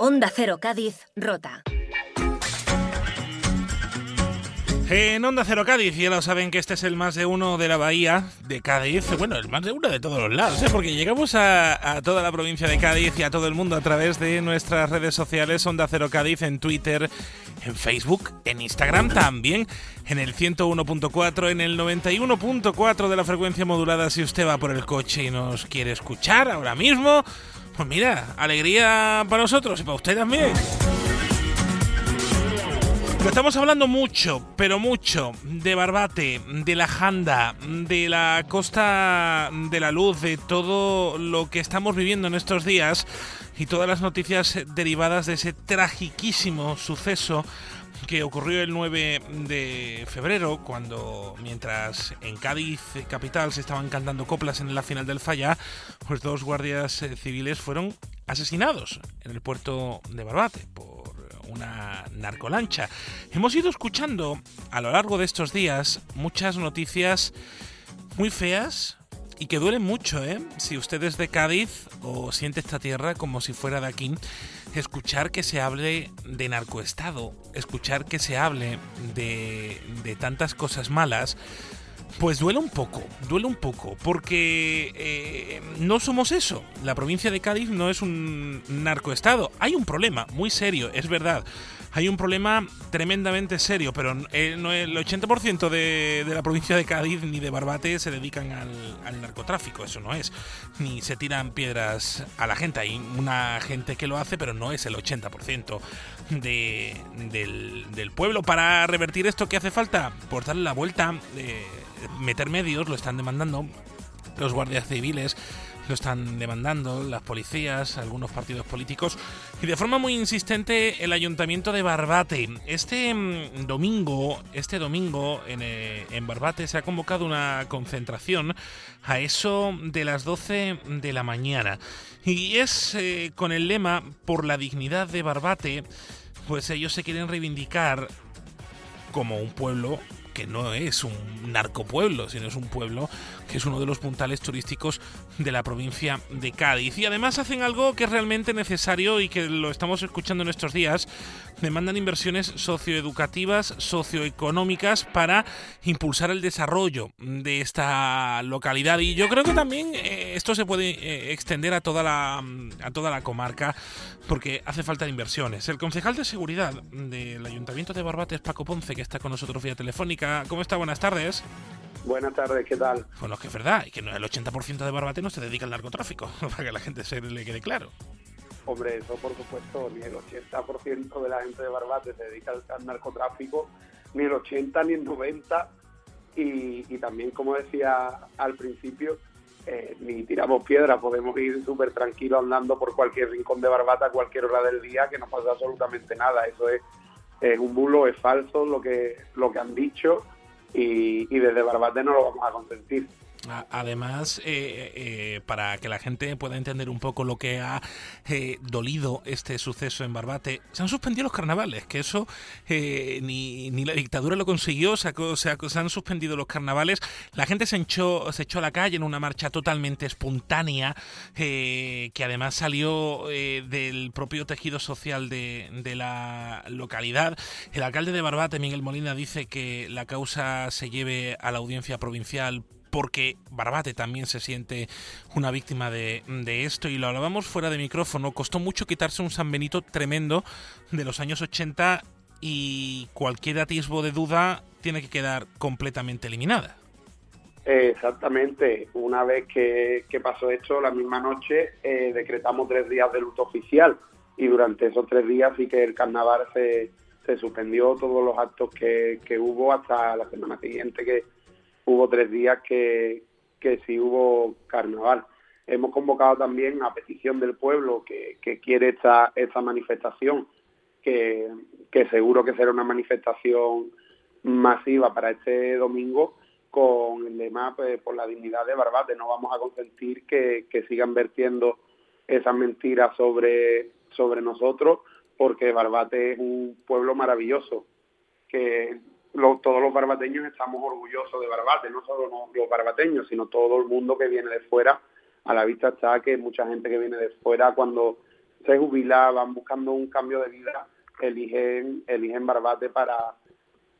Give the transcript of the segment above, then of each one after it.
Onda Cero Cádiz, Rota. En Onda Cero Cádiz, ya lo saben que este es el más de uno de la bahía de Cádiz, bueno, el más de uno de todos los lados, ¿eh? porque llegamos a, toda la provincia de Cádiz y a todo el mundo a través de nuestras redes sociales, Onda Cero Cádiz, en Twitter, en Facebook, en Instagram también, en el 101.4, en el 91.4 de la frecuencia modulada si usted va por el coche y nos quiere escuchar ahora mismo. Pues mira, alegría para nosotros y para usted también estamos hablando mucho, pero mucho, de Barbate, de la Janda, de la Costa de la Luz, de todo lo que estamos viviendo en estos días y todas las noticias derivadas de ese tragiquísimo suceso que ocurrió el 9 de febrero, cuando mientras en Cádiz capital se estaban cantando coplas en la final del Falla, pues dos guardias eh, civiles fueron asesinados en el puerto de Barbate una narcolancha. Hemos ido escuchando a lo largo de estos días muchas noticias muy feas y que duelen mucho, ¿eh? Si usted es de Cádiz o siente esta tierra como si fuera de aquí, escuchar que se hable de narcoestado, escuchar que se hable de, de tantas cosas malas, pues duele un poco, duele un poco, porque eh, no somos eso. La provincia de Cádiz no es un narcoestado. Hay un problema muy serio, es verdad. Hay un problema tremendamente serio, pero eh, el 80% de, la provincia de Cádiz ni de Barbate se dedican al, narcotráfico, eso no es. Ni se tiran piedras a la gente. Hay una gente que lo hace, pero no es el 80% de, del, pueblo. Para revertir esto, ¿qué hace falta? Por darle la vuelta. Eh, meter medios, lo están demandando los guardias civiles, lo están demandando las policías, algunos partidos políticos y de forma muy insistente el ayuntamiento de Barbate. Este mm, domingo, este domingo en, eh, en, Barbate se ha convocado una concentración a eso de las 12 de la mañana y es eh, con el lema por la dignidad de Barbate, pues ellos se quieren reivindicar como un pueblo que no es un narcopueblo, sino es un pueblo que es uno de los puntales turísticos de la provincia de Cádiz. Y además hacen algo que es realmente necesario y que lo estamos escuchando en estos días. Demandan inversiones socioeducativas, socioeconómicas para impulsar el desarrollo de esta localidad. Y yo creo que también eh, esto se puede eh, extender a toda, la, a toda la comarca porque hace falta inversiones. El concejal de seguridad del Ayuntamiento de Barbate es Paco Ponce, que está con nosotros vía telefónica. ¿Cómo está? Buenas tardes. Buenas tardes, ¿qué tal? Bueno, es que es verdad, y que el 80% de Barbate no se dedica al narcotráfico, para que la gente se le quede claro. Hombre, eso por supuesto, ni el 80% de la gente de Barbate se dedica al, narcotráfico, ni el 80 ni el 90, y, también, como decía al principio, eh, ni tiramos piedra, podemos ir súper tranquilos andando por cualquier rincón de Barbata a cualquier hora del día, que no pasa absolutamente nada, eso es, es un bulo, es falso lo que, lo que han dicho, y, desde Barbate no lo vamos a consentir. Además, eh, eh, para que la gente pueda entender un poco lo que ha eh, dolido este suceso en Barbate, se han suspendido los carnavales, que eso ni, ni, la dictadura lo consiguió, se, se, han suspendido los carnavales, la gente se echó, se echó a la calle en una marcha totalmente espontánea, que además salió del propio tejido social de la localidad. El alcalde de Barbate, Miguel Molina, dice que la causa se lleve a la audiencia provincial porque Barbate también se siente una víctima de, esto y lo hablábamos fuera de micrófono, costó mucho quitarse un San Benito tremendo de los años 80 y cualquier atisbo de duda tiene que quedar completamente eliminada. Exactamente, una vez que, pasó esto, la misma noche eh, decretamos tres días de luto oficial y durante esos tres días sí que el carnaval se, se suspendió todos los actos que, que hubo hasta la semana siguiente que, hubo tres días que, que sí hubo carnaval. Hemos convocado también a petición del pueblo que, quiere esta, esta manifestación, que, seguro que será una manifestación masiva para este domingo con el lema pues, por la dignidad de Barbate. No vamos a consentir que, sigan vertiendo esas mentiras sobre, sobre nosotros porque Barbate es un pueblo maravilloso que todos los barbateños estamos orgullosos de Barbate, no solo los barbateños, sino todo el mundo que viene de fuera. A la vista está que mucha gente que viene de fuera cuando se jubilan, van buscando un cambio de vida, eligen, eligen Barbate para,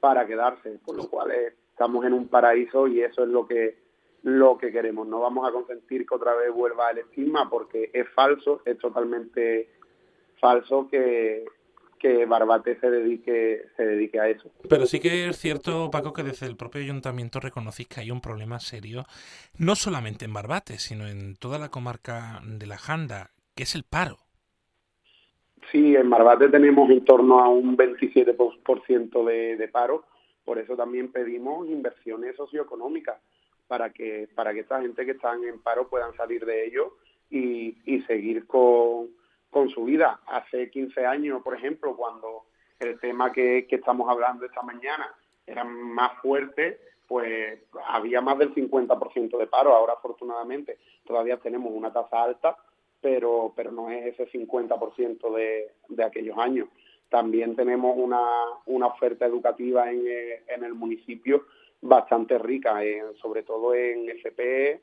para quedarse, por lo cual estamos en un paraíso y eso es lo que lo que queremos. No vamos a consentir que otra vez vuelva el estigma porque es falso, es totalmente falso que, que Barbate se dedique, se dedique a eso. Pero sí que es cierto, Paco, que desde el propio ayuntamiento reconocís que hay un problema serio, no solamente en Barbate, sino en toda la comarca de la Janda, que es el paro. Sí, en Barbate tenemos en torno a un 27% de, de paro, por eso también pedimos inversiones socioeconómicas para que para que esta gente que están en paro puedan salir de ello y, y seguir con, con su vida. Hace 15 años, por ejemplo, cuando el tema que, estamos hablando esta mañana era más fuerte, pues había más del 50% de paro. Ahora, afortunadamente, todavía tenemos una tasa alta, pero, pero no es ese 50% de, de aquellos años. También tenemos una, una oferta educativa en, en el municipio bastante rica, sobre todo en FP,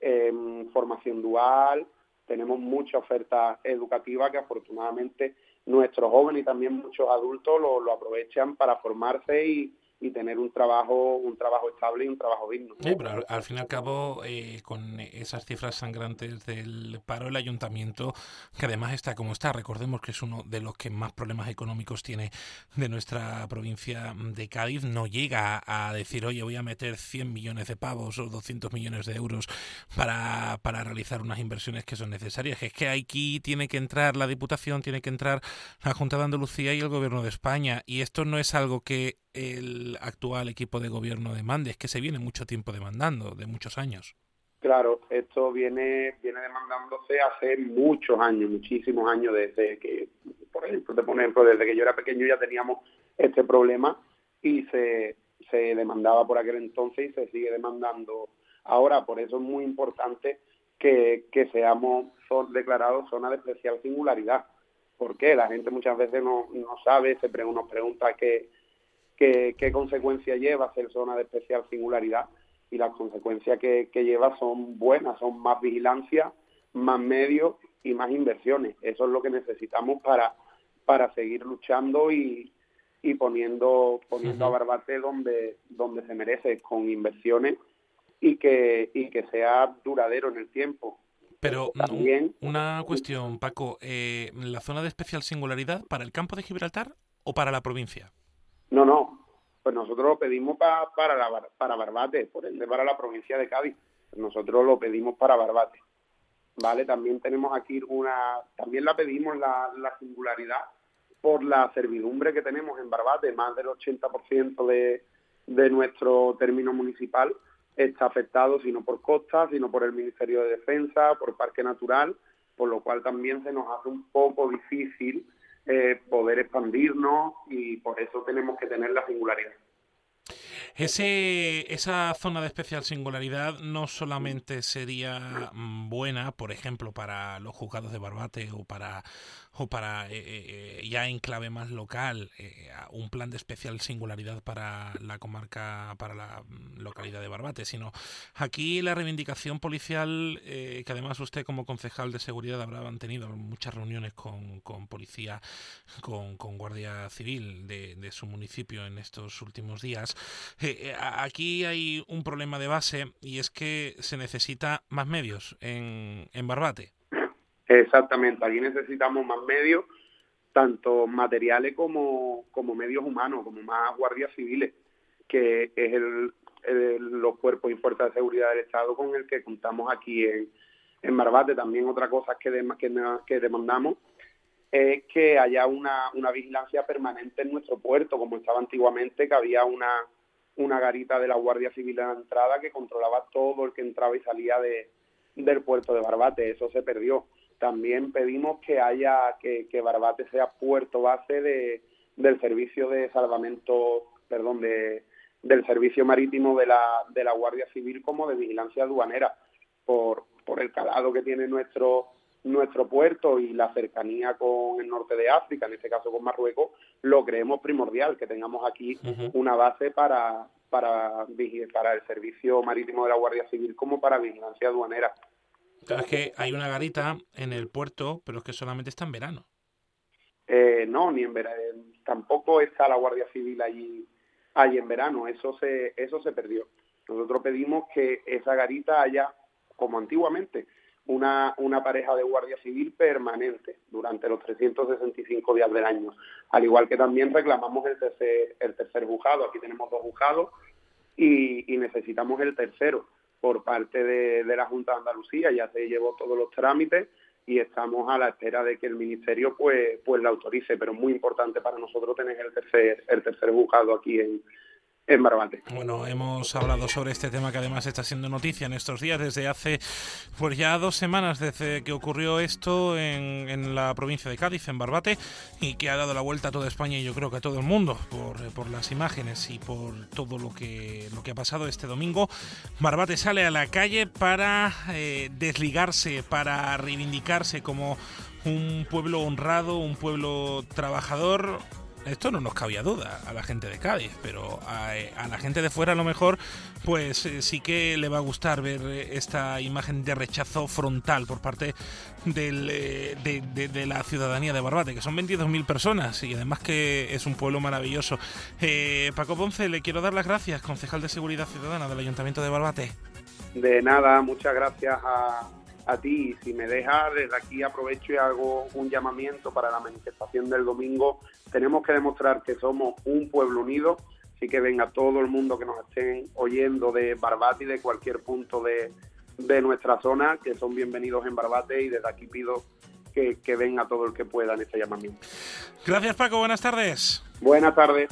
en formación dual, tenemos mucha oferta educativa que afortunadamente nuestros jóvenes y también muchos adultos lo, lo aprovechan para formarse y, y tener un trabajo un trabajo estable y un trabajo digno. Sí, pero al, fin y al cabo, eh, con esas cifras sangrantes del paro, el ayuntamiento, que además está como está, recordemos que es uno de los que más problemas económicos tiene de nuestra provincia de Cádiz, no llega a decir, oye, voy a meter 100 millones de pavos o 200 millones de euros para, para realizar unas inversiones que son necesarias. Es que aquí tiene que entrar la Diputación, tiene que entrar la Junta de Andalucía y el Gobierno de España. Y esto no es algo que el actual equipo de gobierno demande, es que se viene mucho tiempo demandando, de muchos años. Claro, esto viene viene demandándose hace muchos años, muchísimos años, desde que, por ejemplo, te ejemplo, desde que yo era pequeño ya teníamos este problema y se, se demandaba por aquel entonces y se sigue demandando ahora. Por eso es muy importante que, que seamos declarados zona de especial singularidad. ¿Por qué? La gente muchas veces no, no sabe, se pre nos pregunta qué qué, qué consecuencias lleva ser zona de especial singularidad y las consecuencias que, que lleva son buenas, son más vigilancia, más medios y más inversiones. Eso es lo que necesitamos para, para seguir luchando y, y poniendo, poniendo a Barbate donde, donde se merece, con inversiones y que, y que sea duradero en el tiempo. Pero También, una cuestión, Paco, eh, ¿la zona de especial singularidad para el campo de Gibraltar o para la provincia? No, no, pues nosotros lo pedimos para, la, para Barbate, por ende para la provincia de Cádiz. Nosotros lo pedimos para Barbate. Vale, también tenemos aquí una, también la pedimos la, la singularidad por la servidumbre que tenemos en Barbate, más del 80% de, de nuestro término municipal está afectado, sino por costa, sino por el Ministerio de Defensa, por Parque Natural, por lo cual también se nos hace un poco difícil eh, poder expandirnos y por eso tenemos que tener la singularidad. Ese, esa zona de especial singularidad no solamente sería mm, buena, por ejemplo, para los juzgados de Barbate o para o para eh, eh, eh, ya en clave más local un plan de especial singularidad para la comarca, para la mm, localidad de Barbate, sino aquí la reivindicación policial, que además usted como concejal de seguridad habrá tenido muchas reuniones con, con policía, con, con guardia civil de, de, su municipio en estos últimos días, aquí hay un problema de base y es que se necesita más medios en, en Barbate. Exactamente, aquí necesitamos más medios, tanto materiales como, como medios humanos, como más guardias civiles, que es el, los cuerpos y fuerzas de seguridad del Estado con el que contamos aquí en, en Barbate. También otra cosa que, que, que demandamos es que haya una, una vigilancia permanente en nuestro puerto, como estaba antiguamente, que había una, una garita de la Guardia Civil en la entrada que controlaba todo el que entraba y salía de, del puerto de Barbate. Eso se perdió. También pedimos que haya que, que Barbate sea puerto base de, del servicio de salvamento, perdón, de, del servicio marítimo de la, de la Guardia Civil como de vigilancia aduanera por, por el calado que tiene nuestro nuestro puerto y la cercanía con el norte de África, en este caso con Marruecos, lo creemos primordial, que tengamos aquí una base para, para, para el servicio marítimo de la Guardia Civil como para vigilancia aduanera. es que hay una garita en el puerto, pero es que solamente está en verano. Eh, no, ni en verano. Tampoco está la Guardia Civil allí, allí en verano. Eso se, eso se perdió. Nosotros pedimos que esa garita haya, como antiguamente, una, una pareja de guardia civil permanente durante los 365 días del año. Al igual que también reclamamos el tercer, el tercer juzgado. Aquí tenemos dos juzgados y, necesitamos el tercero por parte de, de, la Junta de Andalucía. Ya se llevó todos los trámites y estamos a la espera de que el Ministerio pues, pues la autorice. Pero es muy importante para nosotros tener el tercer, el tercer juzgado aquí en, en Barbate. Bueno, hemos hablado sobre este tema que además está siendo noticia en estos días desde hace pues ya dos semanas desde que ocurrió esto en, la provincia de Cádiz, en Barbate, y que ha dado la vuelta a toda España y yo creo que a todo el mundo por, por las imágenes y por todo lo que, lo que ha pasado este domingo. Barbate sale a la calle para eh, desligarse, para reivindicarse como un pueblo honrado, un pueblo trabajador, esto no nos cabía duda a la gente de Cádiz, pero a, la gente de fuera a lo mejor, pues eh, sí que le va a gustar ver eh, esta imagen de rechazo frontal por parte del, eh, de, la ciudadanía de Barbate, que son 22.000 personas y además que es un pueblo maravilloso. Paco Ponce, le quiero dar las gracias, concejal de Seguridad Ciudadana del Ayuntamiento de Barbate. De nada, muchas gracias a a ti. Si me dejas, desde aquí aprovecho y hago un llamamiento para la manifestación del domingo. Tenemos que demostrar que somos un pueblo unido, así que venga todo el mundo que nos estén oyendo de Barbate y de cualquier punto de, de nuestra zona, que son bienvenidos en Barbate y desde aquí pido que, que venga todo el que pueda en este llamamiento. Gracias Paco, buenas tardes. Buenas tardes.